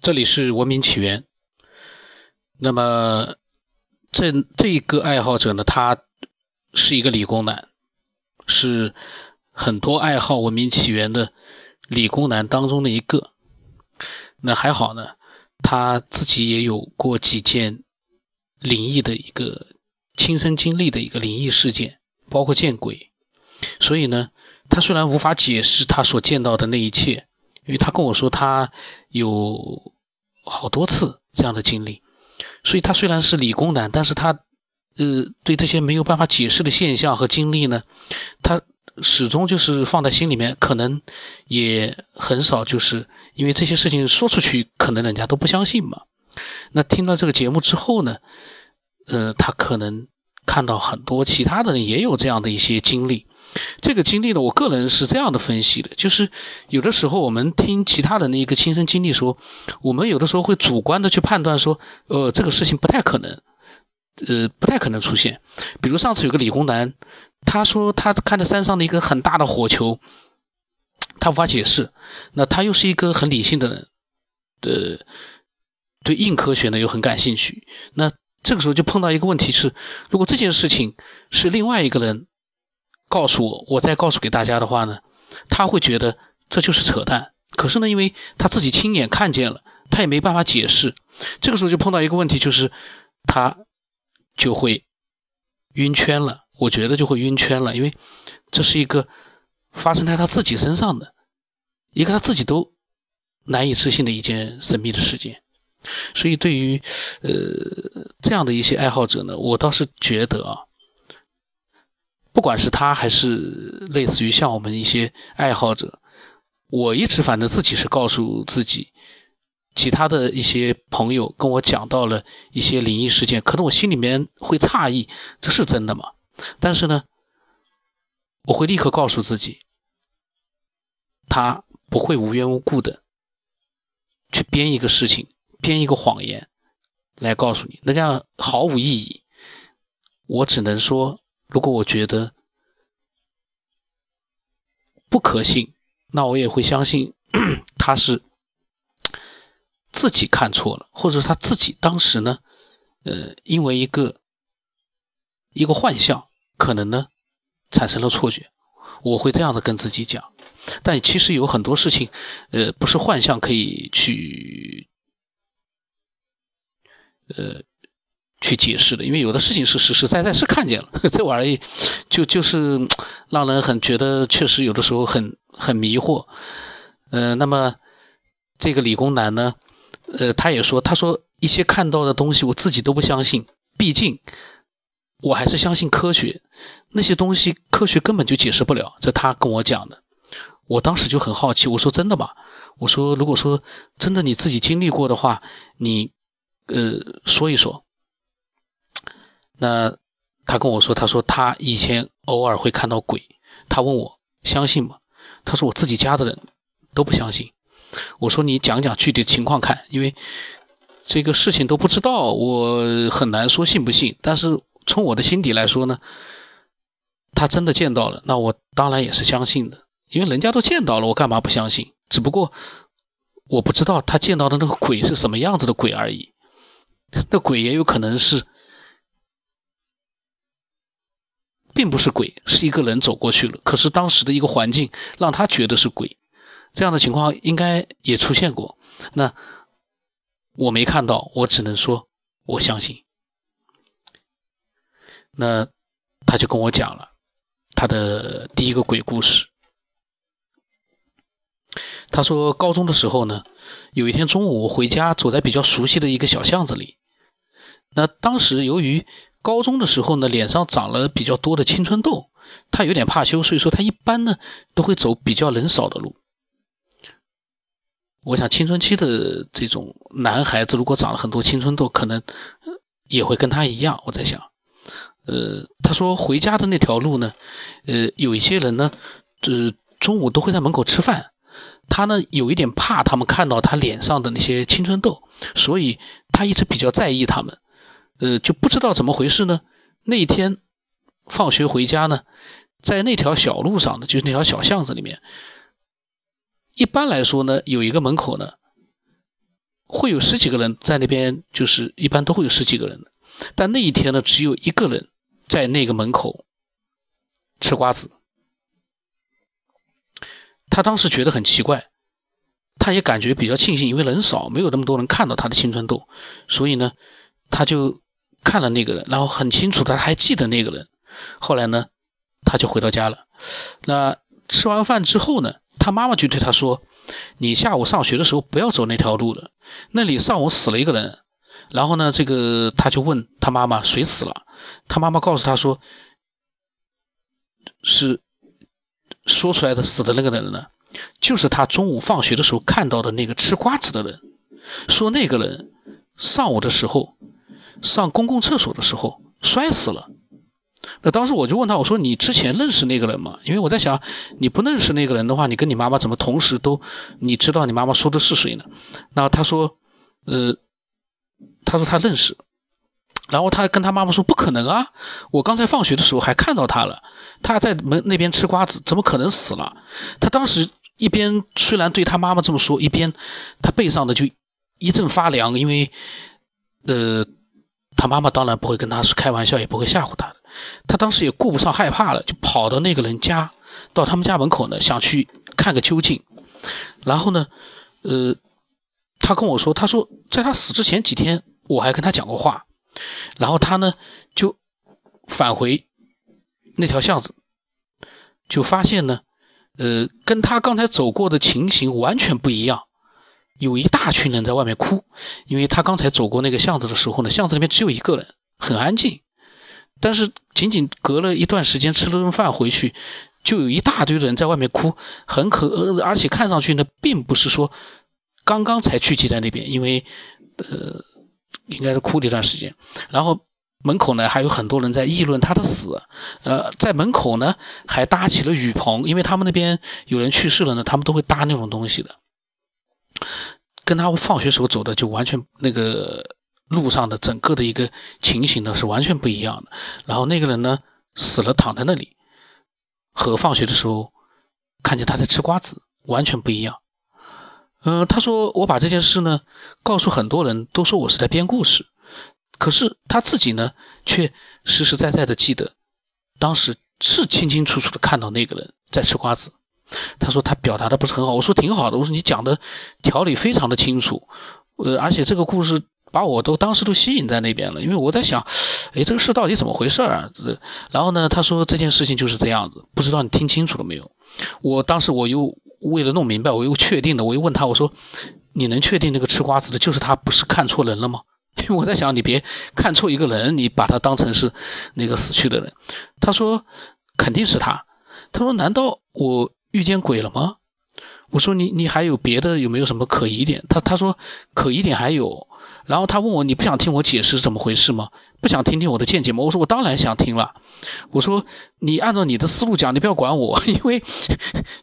这里是文明起源。那么，这这一个爱好者呢，他是一个理工男，是很多爱好文明起源的理工男当中的一个。那还好呢，他自己也有过几件灵异的一个亲身经历的一个灵异事件，包括见鬼。所以呢，他虽然无法解释他所见到的那一切。因为他跟我说他有好多次这样的经历，所以他虽然是理工男，但是他呃对这些没有办法解释的现象和经历呢，他始终就是放在心里面，可能也很少就是因为这些事情说出去，可能人家都不相信嘛。那听到这个节目之后呢，呃，他可能看到很多其他的人也有这样的一些经历。这个经历呢，我个人是这样的分析的，就是有的时候我们听其他人的一个亲身经历说，我们有的时候会主观的去判断说，呃，这个事情不太可能，呃，不太可能出现。比如上次有个理工男，他说他看着山上的一个很大的火球，他无法解释。那他又是一个很理性的人，呃，对硬科学呢又很感兴趣。那这个时候就碰到一个问题是，如果这件事情是另外一个人。告诉我，我再告诉给大家的话呢，他会觉得这就是扯淡。可是呢，因为他自己亲眼看见了，他也没办法解释。这个时候就碰到一个问题，就是他就会晕圈了。我觉得就会晕圈了，因为这是一个发生在他自己身上的一个他自己都难以置信的一件神秘的事件。所以，对于呃这样的一些爱好者呢，我倒是觉得啊。不管是他还是类似于像我们一些爱好者，我一直反正自己是告诉自己，其他的一些朋友跟我讲到了一些灵异事件，可能我心里面会诧异，这是真的吗？但是呢，我会立刻告诉自己，他不会无缘无故的去编一个事情，编一个谎言来告诉你，那样毫无意义。我只能说。如果我觉得不可信，那我也会相信 他是自己看错了，或者他自己当时呢，呃，因为一个一个幻象，可能呢产生了错觉。我会这样的跟自己讲。但其实有很多事情，呃，不是幻象可以去，呃。去解释的，因为有的事情是实实在在是看见了，这玩意就就是 让人很觉得确实有的时候很很迷惑。呃，那么这个理工男呢，呃，他也说，他说一些看到的东西我自己都不相信，毕竟我还是相信科学，那些东西科学根本就解释不了。这他跟我讲的，我当时就很好奇，我说真的吗？我说如果说真的你自己经历过的话，你呃说一说。那他跟我说，他说他以前偶尔会看到鬼，他问我相信吗？他说我自己家的人都不相信。我说你讲讲具体情况看，因为这个事情都不知道，我很难说信不信。但是从我的心底来说呢，他真的见到了，那我当然也是相信的，因为人家都见到了，我干嘛不相信？只不过我不知道他见到的那个鬼是什么样子的鬼而已。那鬼也有可能是。并不是鬼，是一个人走过去了。可是当时的一个环境让他觉得是鬼，这样的情况应该也出现过。那我没看到，我只能说我相信。那他就跟我讲了他的第一个鬼故事。他说高中的时候呢，有一天中午我回家，走在比较熟悉的一个小巷子里。那当时由于高中的时候呢，脸上长了比较多的青春痘，他有点怕羞，所以说他一般呢都会走比较人少的路。我想青春期的这种男孩子，如果长了很多青春痘，可能也会跟他一样。我在想，呃，他说回家的那条路呢，呃，有一些人呢，呃，中午都会在门口吃饭，他呢有一点怕他们看到他脸上的那些青春痘，所以他一直比较在意他们。呃，就不知道怎么回事呢。那一天放学回家呢，在那条小路上呢，就是那条小巷子里面。一般来说呢，有一个门口呢，会有十几个人在那边，就是一般都会有十几个人。但那一天呢，只有一个人在那个门口吃瓜子。他当时觉得很奇怪，他也感觉比较庆幸，因为人少，没有那么多人看到他的青春痘，所以呢，他就看了那个人，然后很清楚，他还记得那个人。后来呢，他就回到家了。那吃完饭之后呢，他妈妈就对他说：“你下午上学的时候不要走那条路了，那里上午死了一个人。”然后呢，这个他就问他妈妈谁死了，他妈妈告诉他说：“是说出来的死的那个人呢，就是他中午放学的时候看到的那个吃瓜子的人，说那个人上午的时候上公共厕所的时候摔死了。”那当时我就问他，我说你之前认识那个人吗？因为我在想，你不认识那个人的话，你跟你妈妈怎么同时都你知道你妈妈说的是谁呢？那他说，呃，他说他认识，然后他跟他妈妈说不可能啊，我刚才放学的时候还看到他了，他在门那边吃瓜子，怎么可能死了？他当时一边虽然对他妈妈这么说，一边他背上的就一阵发凉，因为，呃，他妈妈当然不会跟他开玩笑，也不会吓唬他的。他当时也顾不上害怕了，就跑到那个人家，到他们家门口呢，想去看个究竟。然后呢，呃，他跟我说，他说在他死之前几天，我还跟他讲过话。然后他呢，就返回那条巷子，就发现呢，呃，跟他刚才走过的情形完全不一样，有一大群人在外面哭，因为他刚才走过那个巷子的时候呢，巷子里面只有一个人，很安静。但是仅仅隔了一段时间，吃了顿饭回去，就有一大堆人在外面哭，很可，而且看上去呢，并不是说刚刚才聚集在那边，因为呃，应该是哭了一段时间。然后门口呢还有很多人在议论他的死，呃，在门口呢还搭起了雨棚，因为他们那边有人去世了呢，他们都会搭那种东西的。跟他放学时候走的就完全那个。路上的整个的一个情形呢是完全不一样的。然后那个人呢死了躺在那里，和放学的时候看见他在吃瓜子完全不一样。嗯，他说我把这件事呢告诉很多人都说我是在编故事，可是他自己呢却实实在在的记得，当时是清清楚楚的看到那个人在吃瓜子。他说他表达的不是很好，我说挺好的，我说你讲的条理非常的清楚，呃，而且这个故事。把我都当时都吸引在那边了，因为我在想，哎，这个事到底怎么回事啊？这，然后呢，他说这件事情就是这样子，不知道你听清楚了没有？我当时我又为了弄明白，我又确定的，我又问他，我说，你能确定那个吃瓜子的就是他，不是看错人了吗？因为我在想，你别看错一个人，你把他当成是那个死去的人。他说肯定是他。他说难道我遇见鬼了吗？我说你你还有别的有没有什么可疑点？他他说可疑点还有。然后他问我：“你不想听我解释是怎么回事吗？不想听听我的见解吗？”我说：“我当然想听了。”我说：“你按照你的思路讲，你不要管我，因为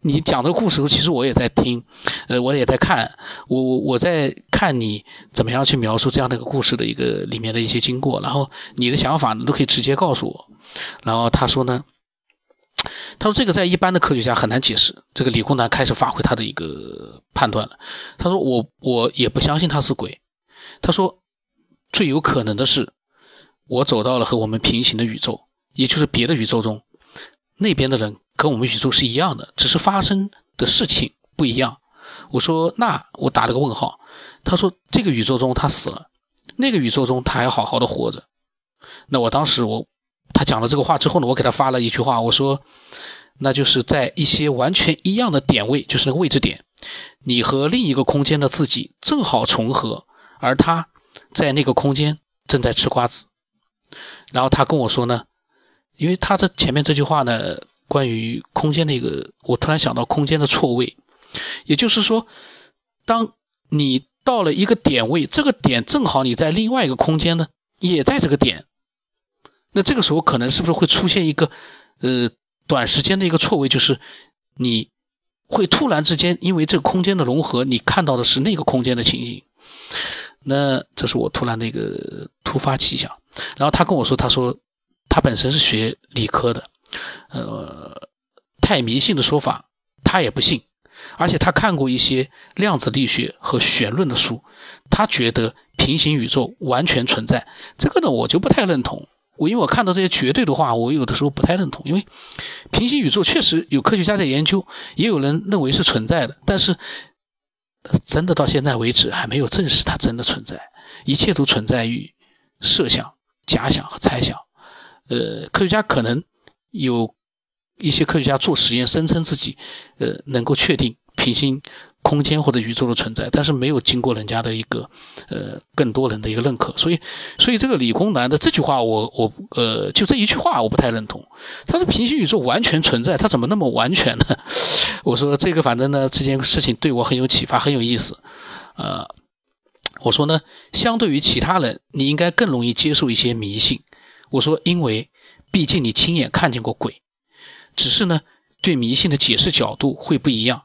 你讲这个故事，其实我也在听，呃，我也在看，我我我在看你怎么样去描述这样的一个故事的一个里面的一些经过，然后你的想法你都可以直接告诉我。”然后他说呢：“他说这个在一般的科学家很难解释。”这个理工男开始发挥他的一个判断了。他说：“我我也不相信他是鬼。”他说：“最有可能的是，我走到了和我们平行的宇宙，也就是别的宇宙中，那边的人跟我们宇宙是一样的，只是发生的事情不一样。”我说：“那我打了个问号。”他说：“这个宇宙中他死了，那个宇宙中他还好好的活着。”那我当时我他讲了这个话之后呢，我给他发了一句话，我说：“那就是在一些完全一样的点位，就是那个位置点，你和另一个空间的自己正好重合。”而他在那个空间正在吃瓜子，然后他跟我说呢，因为他这前面这句话呢，关于空间那个，我突然想到空间的错位，也就是说，当你到了一个点位，这个点正好你在另外一个空间呢，也在这个点，那这个时候可能是不是会出现一个呃短时间的一个错位，就是你会突然之间因为这个空间的融合，你看到的是那个空间的情形。那这是我突然的一个突发奇想，然后他跟我说，他说他本身是学理科的，呃，太迷信的说法他也不信，而且他看过一些量子力学和弦论的书，他觉得平行宇宙完全存在。这个呢，我就不太认同。我因为我看到这些绝对的话，我有的时候不太认同。因为平行宇宙确实有科学家在研究，也有人认为是存在的，但是真的到现在为止还没有证实它真的存在。一切都存在于设想、假想和猜想。呃，科学家可能有。一些科学家做实验，声称自己，呃，能够确定平行空间或者宇宙的存在，但是没有经过人家的一个，呃，更多人的一个认可。所以，所以这个理工男的这句话，我我呃，就这一句话，我不太认同。他说平行宇宙完全存在，他怎么那么完全呢？我说这个反正呢，这件事情对我很有启发，很有意思。呃，我说呢，相对于其他人，你应该更容易接受一些迷信。我说，因为毕竟你亲眼看见过鬼。只是呢，对迷信的解释角度会不一样。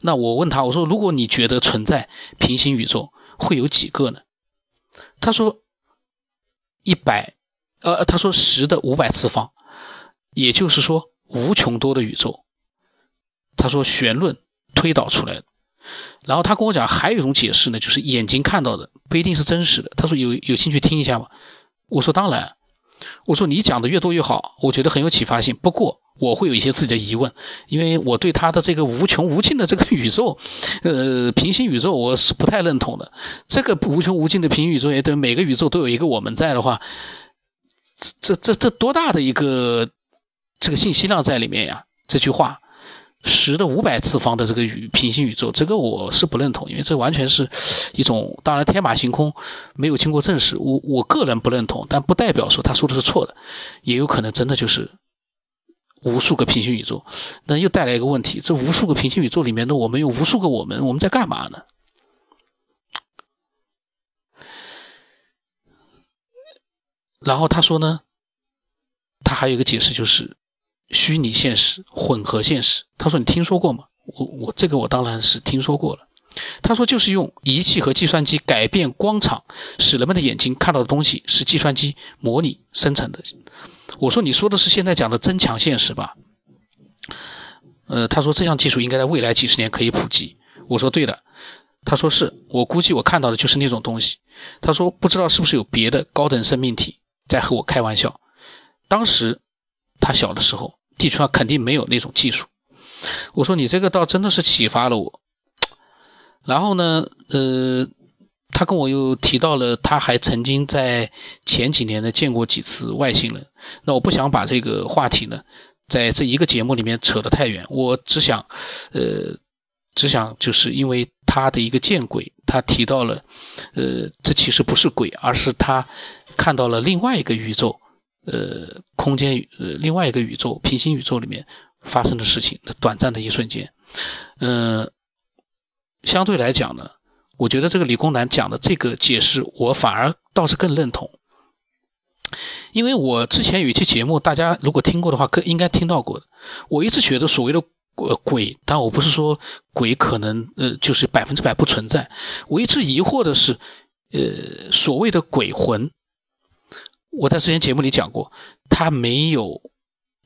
那我问他，我说：“如果你觉得存在平行宇宙，会有几个呢？”他说：“一百，呃，他说十的五百次方，也就是说无穷多的宇宙。”他说弦论推导出来的。然后他跟我讲，还有一种解释呢，就是眼睛看到的不一定是真实的。他说：“有有兴趣听一下吗？”我说：“当然。”我说：“你讲的越多越好，我觉得很有启发性。不过。”我会有一些自己的疑问，因为我对他的这个无穷无尽的这个宇宙，呃，平行宇宙我是不太认同的。这个无穷无尽的平行宇宙，也对每个宇宙都有一个我们在的话，这这这这多大的一个这个信息量在里面呀？这句话，十的五百次方的这个宇平行宇宙，这个我是不认同，因为这完全是一种当然天马行空，没有经过证实。我我个人不认同，但不代表说他说的是错的，也有可能真的就是。无数个平行宇宙，那又带来一个问题：这无数个平行宇宙里面的我们有无数个我们，我们在干嘛呢？然后他说呢，他还有一个解释，就是虚拟现实、混合现实。他说你听说过吗？我我这个我当然是听说过了。他说就是用仪器和计算机改变光场，使人们的眼睛看到的东西是计算机模拟生成的。我说你说的是现在讲的增强现实吧？呃，他说这项技术应该在未来几十年可以普及。我说对的。他说是我估计我看到的就是那种东西。他说不知道是不是有别的高等生命体在和我开玩笑。当时他小的时候，地球上肯定没有那种技术。我说你这个倒真的是启发了我。然后呢，呃。他跟我又提到了，他还曾经在前几年呢见过几次外星人。那我不想把这个话题呢，在这一个节目里面扯得太远。我只想，呃，只想就是因为他的一个见鬼，他提到了，呃，这其实不是鬼，而是他看到了另外一个宇宙，呃，空间呃另外一个宇宙平行宇宙里面发生的事情的短暂的一瞬间。嗯，相对来讲呢。我觉得这个理工男讲的这个解释，我反而倒是更认同，因为我之前有一期节目，大家如果听过的话，更应该听到过的。我一直觉得所谓的呃鬼，但我不是说鬼可能呃就是百分之百不存在。我一直疑惑的是，呃所谓的鬼魂，我在之前节目里讲过，他没有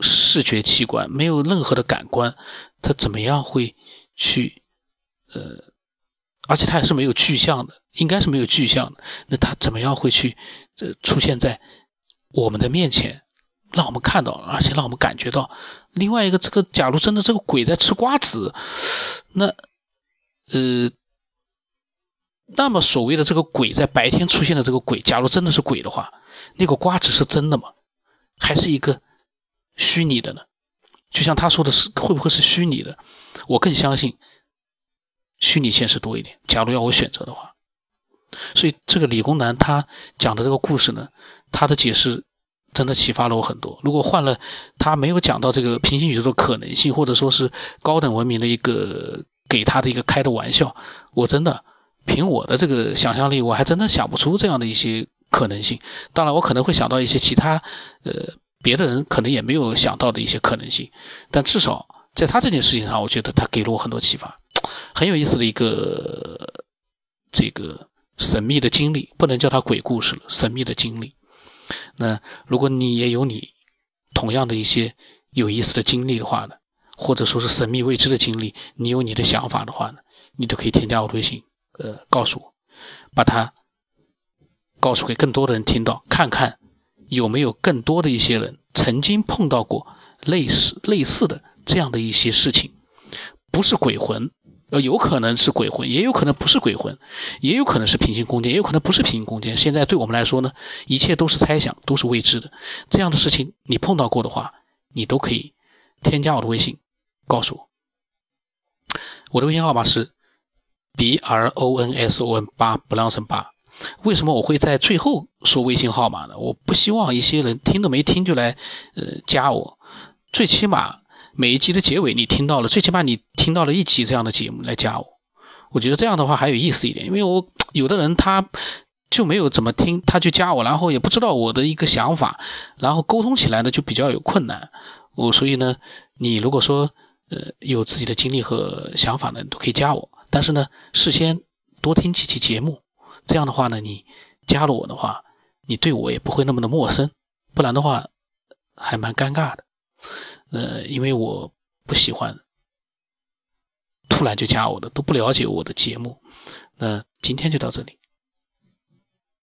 视觉器官，没有任何的感官，他怎么样会去呃？而且它也是没有具象的，应该是没有具象的。那它怎么样会去，呃，出现在我们的面前，让我们看到，而且让我们感觉到？另外一个，这个假如真的这个鬼在吃瓜子，那，呃，那么所谓的这个鬼在白天出现的这个鬼，假如真的是鬼的话，那个瓜子是真的吗？还是一个虚拟的呢？就像他说的是，会不会是虚拟的？我更相信。虚拟现实多一点。假如要我选择的话，所以这个理工男他讲的这个故事呢，他的解释真的启发了我很多。如果换了他没有讲到这个平行宇宙的可能性，或者说是高等文明的一个给他的一个开的玩笑，我真的凭我的这个想象力，我还真的想不出这样的一些可能性。当然，我可能会想到一些其他呃别的人可能也没有想到的一些可能性，但至少在他这件事情上，我觉得他给了我很多启发。很有意思的一个这个神秘的经历，不能叫它鬼故事了。神秘的经历。那如果你也有你同样的一些有意思的经历的话呢，或者说是神秘未知的经历，你有你的想法的话呢，你都可以添加我微信，呃，告诉我，把它告诉给更多的人听到，看看有没有更多的一些人曾经碰到过类似类似的这样的一些事情，不是鬼魂。呃，有可能是鬼魂，也有可能不是鬼魂，也有可能是平行空间，也有可能不是平行空间。现在对我们来说呢，一切都是猜想，都是未知的。这样的事情你碰到过的话，你都可以添加我的微信，告诉我。我的微信号码是 b r o n s o n 八 b l o n s o n 八。为什么我会在最后说微信号码呢？我不希望一些人听都没听就来呃加我，最起码。每一集的结尾你听到了，最起码你听到了一集这样的节目来加我，我觉得这样的话还有意思一点，因为我有的人他就没有怎么听，他就加我，然后也不知道我的一个想法，然后沟通起来呢就比较有困难。我所以呢，你如果说呃有自己的经历和想法呢，都可以加我，但是呢事先多听几期节目，这样的话呢你加了我的话，你对我也不会那么的陌生，不然的话还蛮尴尬的。呃，因为我不喜欢突然就加我的，都不了解我的节目。那今天就到这里。